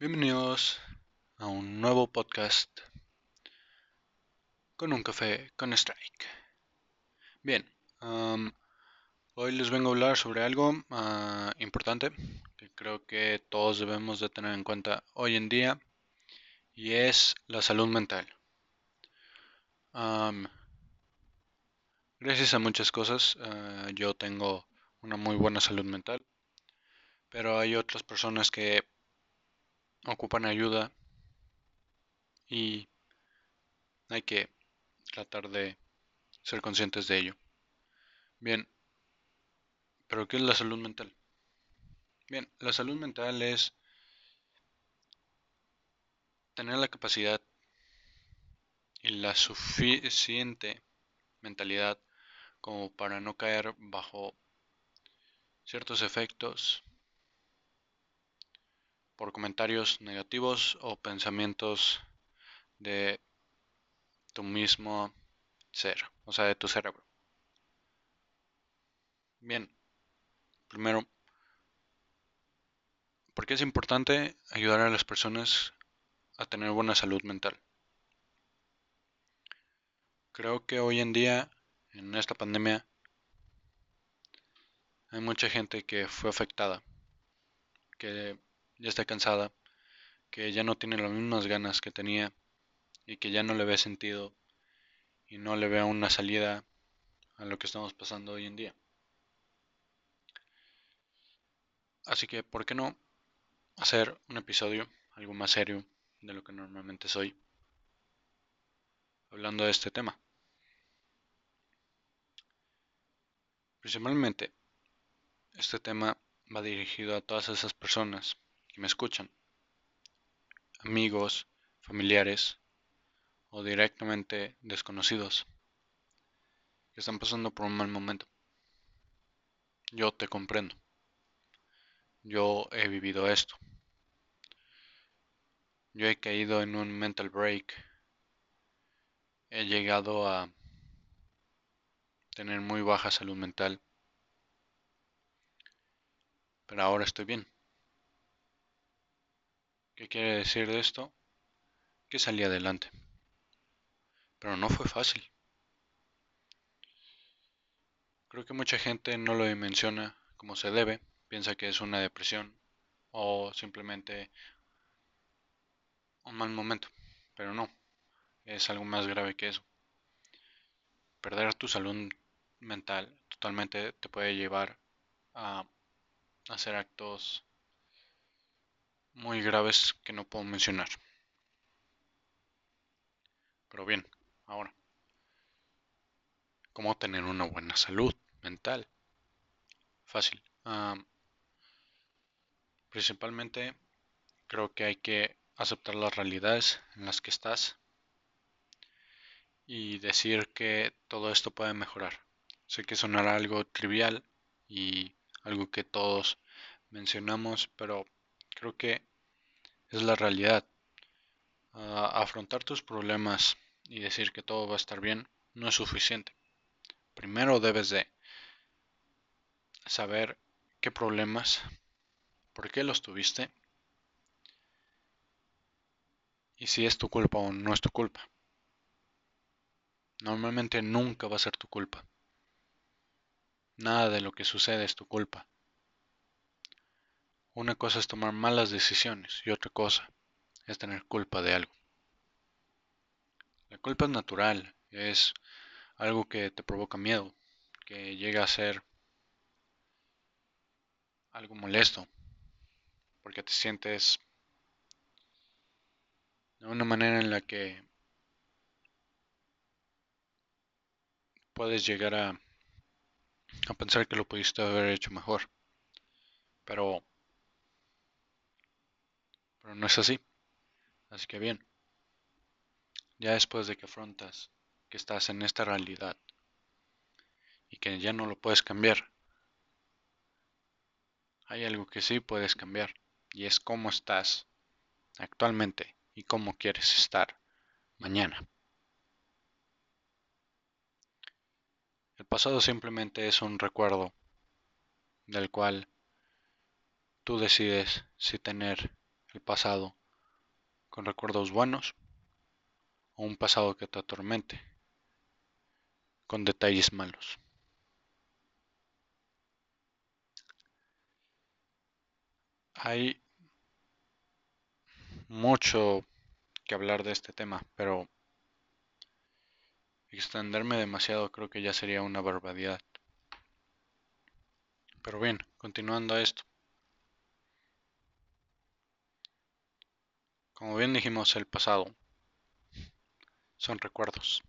Bienvenidos a un nuevo podcast con un café con Strike. Bien, hoy les vengo a hablar sobre algo ah, importante que creo que todos debemos de tener en cuenta hoy en día y es la salud mental. gracias a muchas cosas ah, yo tengo una muy buena salud mental, pero hay otras personas que ocupan ayuda y hay que tratar de ser conscientes de ello. Bien, pero ¿qué es la salud mental? Bien, la salud mental es tener la capacidad y la suficiente mentalidad como para no caer bajo ciertos efectos por comentarios negativos o pensamientos de tu mismo ser, o sea, de tu cerebro. Bien, primero, ¿por qué es importante ayudar a las personas a tener buena salud mental? Creo que hoy en día, en esta pandemia, hay mucha gente que fue afectada, que ya está cansada, que ya no tiene las mismas ganas que tenía y que ya no le ve sentido y no le ve una salida a lo que estamos pasando hoy en día. Así que, ¿por qué no hacer un episodio algo más serio de lo que normalmente soy? Hablando de este tema. Principalmente, este tema va dirigido a todas esas personas que me escuchan, amigos, familiares o directamente desconocidos que están pasando por un mal momento. Yo te comprendo. Yo he vivido esto. Yo he caído en un mental break. He llegado a tener muy baja salud mental. Pero ahora estoy bien. ¿Qué quiere decir de esto? Que salí adelante. Pero no fue fácil. Creo que mucha gente no lo menciona como se debe, piensa que es una depresión o simplemente un mal momento, pero no, es algo más grave que eso. Perder tu salud mental totalmente te puede llevar a hacer actos muy graves que no puedo mencionar. Pero bien, ahora, ¿cómo tener una buena salud mental? Fácil. principalmente creo que hay que aceptar las realidades en las que estás y decir que todo esto puede mejorar. Sé que sonará algo trivial y algo que todos mencionamos, pero creo que es la realidad. afrontar tus problemas y decir que todo va a estar bien no es suficiente. Primero debes de saber qué problemas, por qué los tuviste y si es tu culpa o no es tu culpa. Normalmente nunca va a ser tu culpa. Nada de lo que sucede es tu culpa. Una cosa es tomar malas decisiones y otra cosa es tener culpa de algo. La culpa es natural, es algo que te provoca miedo, que llega a ser algo molesto, porque te sientes de una manera en la que puedes llegar a, a pensar que lo pudiste haber hecho mejor. Pero pero no es así. Así que bien, ya después de que afrontas que estás en esta realidad y que ya no lo puedes cambiar, hay algo que sí puedes cambiar y es cómo estás actualmente y cómo quieres estar mañana. El pasado simplemente es un recuerdo del cual tú decides si tener el pasado con recuerdos buenos o un pasado que te atormente con detalles malos. Hay mucho que hablar de este tema, pero extenderme demasiado creo que ya sería una barbaridad. Pero bien, continuando a esto. Como bien dijimos, el pasado son recuerdos.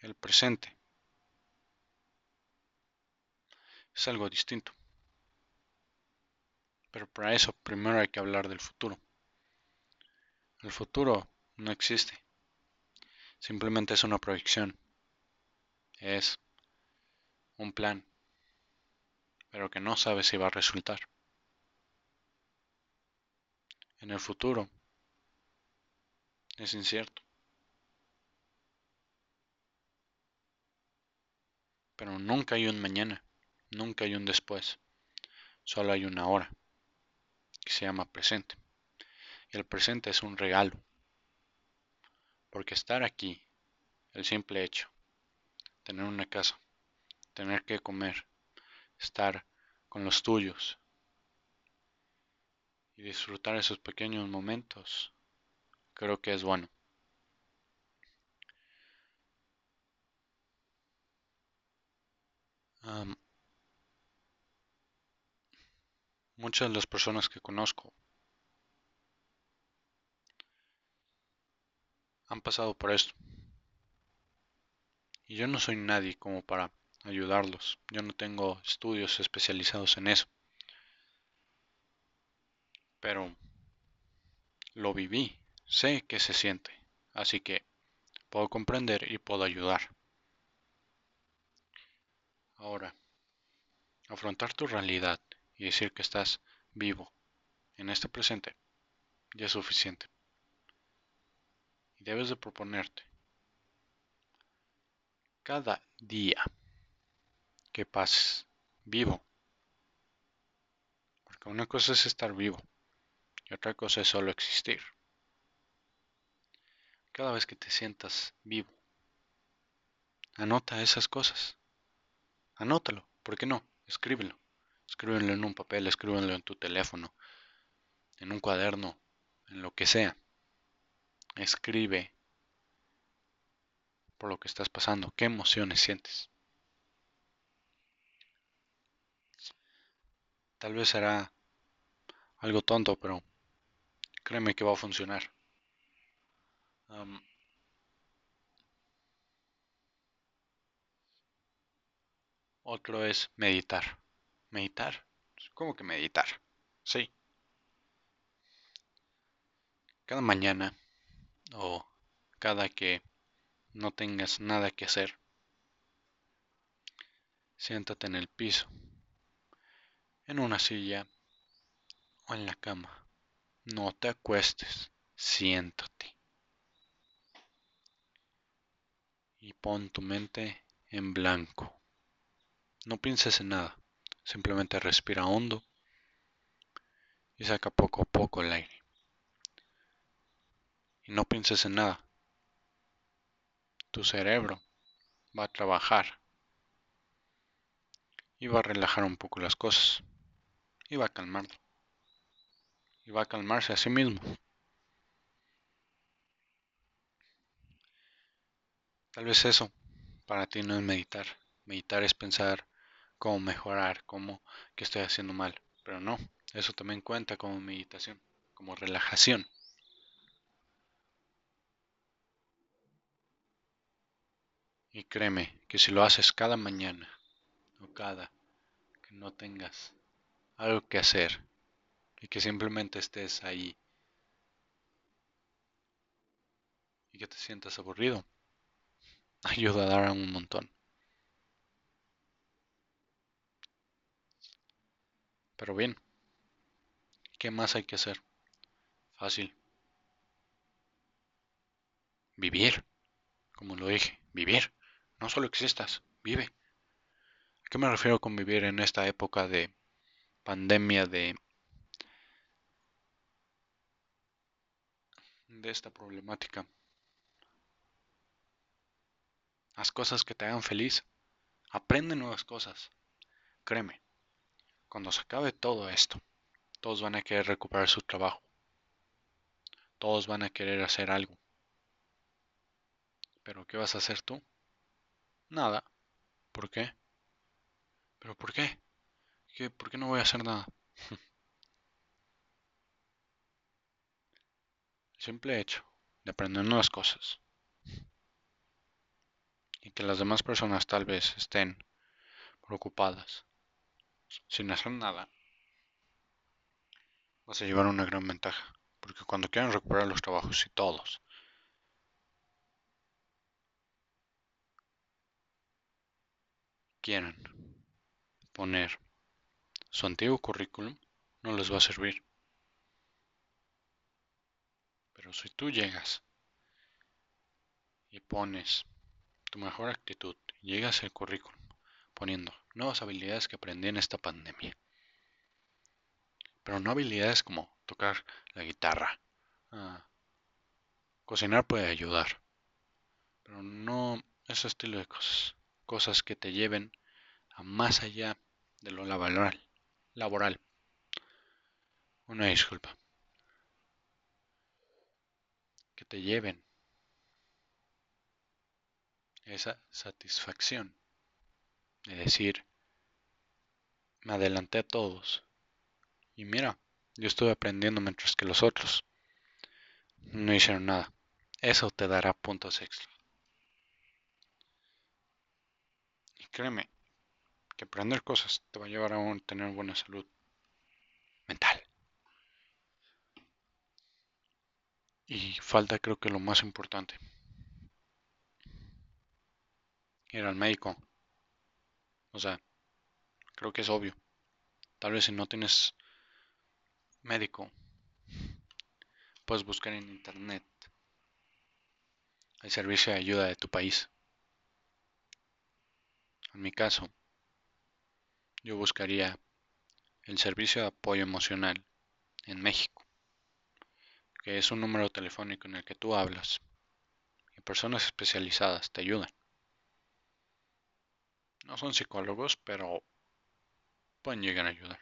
El presente es algo distinto. Pero para eso primero hay que hablar del futuro. El futuro no existe. Simplemente es una proyección. Es un plan. Pero que no sabe si va a resultar. En el futuro es incierto. Pero nunca hay un mañana, nunca hay un después, solo hay una hora, que se llama presente. Y el presente es un regalo, porque estar aquí, el simple hecho, tener una casa, tener que comer, estar con los tuyos disfrutar esos pequeños momentos, creo que es bueno. muchas de las personas que conozco han pasado por esto. Y yo no soy nadie como para ayudarlos. Yo no tengo estudios especializados en eso. Pero lo viví, sé que se siente, así que puedo comprender y puedo ayudar. Ahora, afrontar tu realidad y decir que estás vivo en este presente ya es suficiente. Y debes de proponerte cada día que pases vivo. Porque una cosa es estar vivo otra cosa es solo existir. Cada vez que te sientas vivo, anota esas cosas. Anótalo, ¿por qué no? Escríbelo. Escríbelo en un papel, escríbelo en tu teléfono, en un cuaderno, en lo que sea. Escribe por lo que estás pasando, qué emociones sientes. Tal vez será algo tonto, pero créeme que va a funcionar. otro es meditar. Meditar. ¿Cómo que meditar? Sí. Cada mañana o cada que no tengas nada que hacer, siéntate en el piso, en una silla o en la cama. No te acuestes, siéntate. Y pon tu mente en blanco. No pienses en nada, simplemente respira hondo y saca poco a poco el aire. Y no pienses en nada. Tu cerebro va a trabajar y va a relajar un poco las cosas y va a calmarlo. Y va a calmarse a sí mismo. Tal vez eso para ti no es meditar. Meditar es pensar cómo mejorar, cómo que estoy haciendo mal. Pero no, eso también cuenta como meditación, como relajación. Y créeme que si lo haces cada mañana o cada que no tengas algo que hacer y que simplemente estés ahí y que te sientas aburrido, ayuda a dar un montón. Pero bien, ¿qué más hay que hacer? Fácil. Vivir, como lo dije, vivir. No solo existas, vive. ¿A qué me refiero con vivir en esta época de pandemia, de de esta problemática. Haz cosas que te hagan feliz. Aprende nuevas cosas. Créeme, cuando se acabe todo esto, todos van a querer recuperar su trabajo. Todos van a querer hacer algo. Pero ¿qué vas a hacer tú? Nada. ¿Por qué? ¿Pero por qué? ¿Qué? ¿Por qué no voy a hacer nada? simple hecho de aprender nuevas cosas y que las demás personas tal vez estén preocupadas sin hacer nada, vas a llevar una gran ventaja. Porque cuando quieran recuperar los trabajos y todos quieren poner su antiguo currículum, no les va a servir. Pero si tú llegas y pones tu mejor actitud, llegas al currículum poniendo nuevas habilidades que aprendí en esta pandemia. Pero no habilidades como tocar la guitarra. Ah, cocinar puede ayudar. Pero no ese estilo de cosas. Cosas que te lleven a más allá de lo laboral. laboral. Una disculpa. Que te lleven esa satisfacción de decir, me adelanté a todos. Y mira, yo estuve aprendiendo mientras que los otros no hicieron nada. Eso te dará puntos extra. Y créeme, que aprender cosas te va a llevar a tener buena salud mental. Y falta creo que lo más importante. Ir al médico. O sea, creo que es obvio. Tal vez si no tienes médico, puedes buscar en internet el servicio de ayuda de tu país. En mi caso, yo buscaría el servicio de apoyo emocional en México, que es un número telefónico en el que tú hablas y personas especializadas te ayudan. No son psicólogos, pero pueden llegar a ayudar.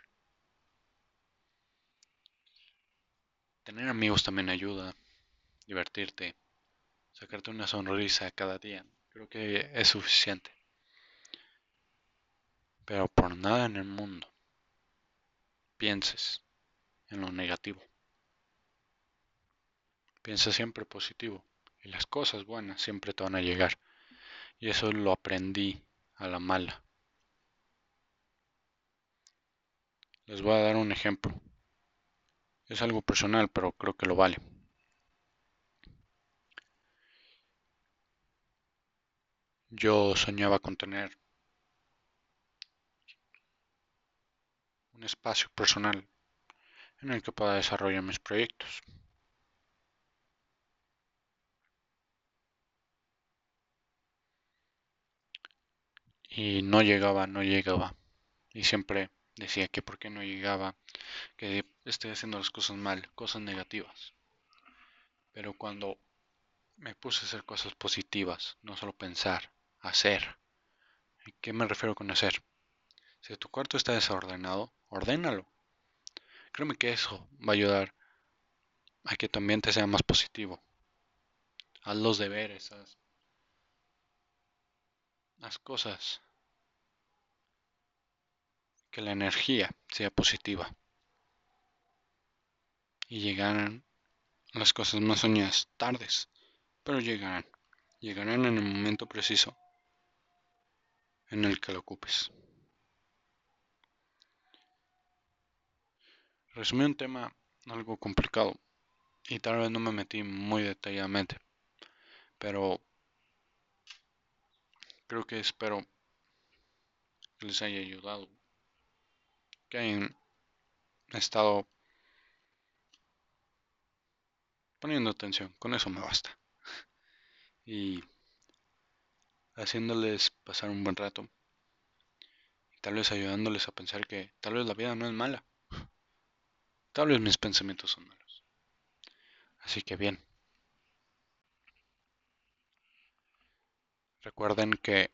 Tener amigos también ayuda, divertirte, sacarte una sonrisa cada día. Creo que es suficiente. Pero por nada en el mundo pienses en lo negativo. Piensa siempre positivo y las cosas buenas siempre te van a llegar. Y eso lo aprendí a la mala. Les voy a dar un ejemplo. Es algo personal, pero creo que lo vale. Yo soñaba con tener un espacio personal en el que pueda desarrollar mis proyectos. Y no llegaba, no llegaba. Y siempre decía que por qué no llegaba, que estoy haciendo las cosas mal, cosas negativas. Pero cuando me puse a hacer cosas positivas, no solo pensar, hacer. ¿Qué me refiero con hacer? Si tu cuarto está desordenado, ordénalo. Créeme que eso va a ayudar a que tu ambiente sea más positivo. Haz los deberes, haz las cosas. Que la energía sea positiva. Y llegarán las cosas más soñadas tardes, pero llegarán. Llegarán en el momento preciso en el que lo ocupes. Resumí un tema algo complicado y tal vez no me metí muy detalladamente, pero creo que espero que les haya ayudado, que hayan estado poniendo atención, con eso me basta. Y haciéndoles pasar un buen rato. Tal vez ayudándoles a pensar que tal vez la vida no es mala. Tal vez mis pensamientos son malos. Así que bien, Recuerden que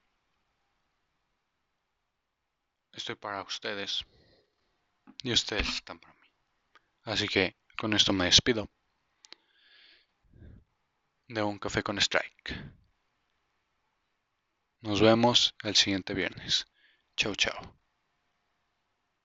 estoy para ustedes y ustedes están para mí. Así que con esto me despido de un café con Strike. Nos vemos el siguiente viernes. Chau, chau.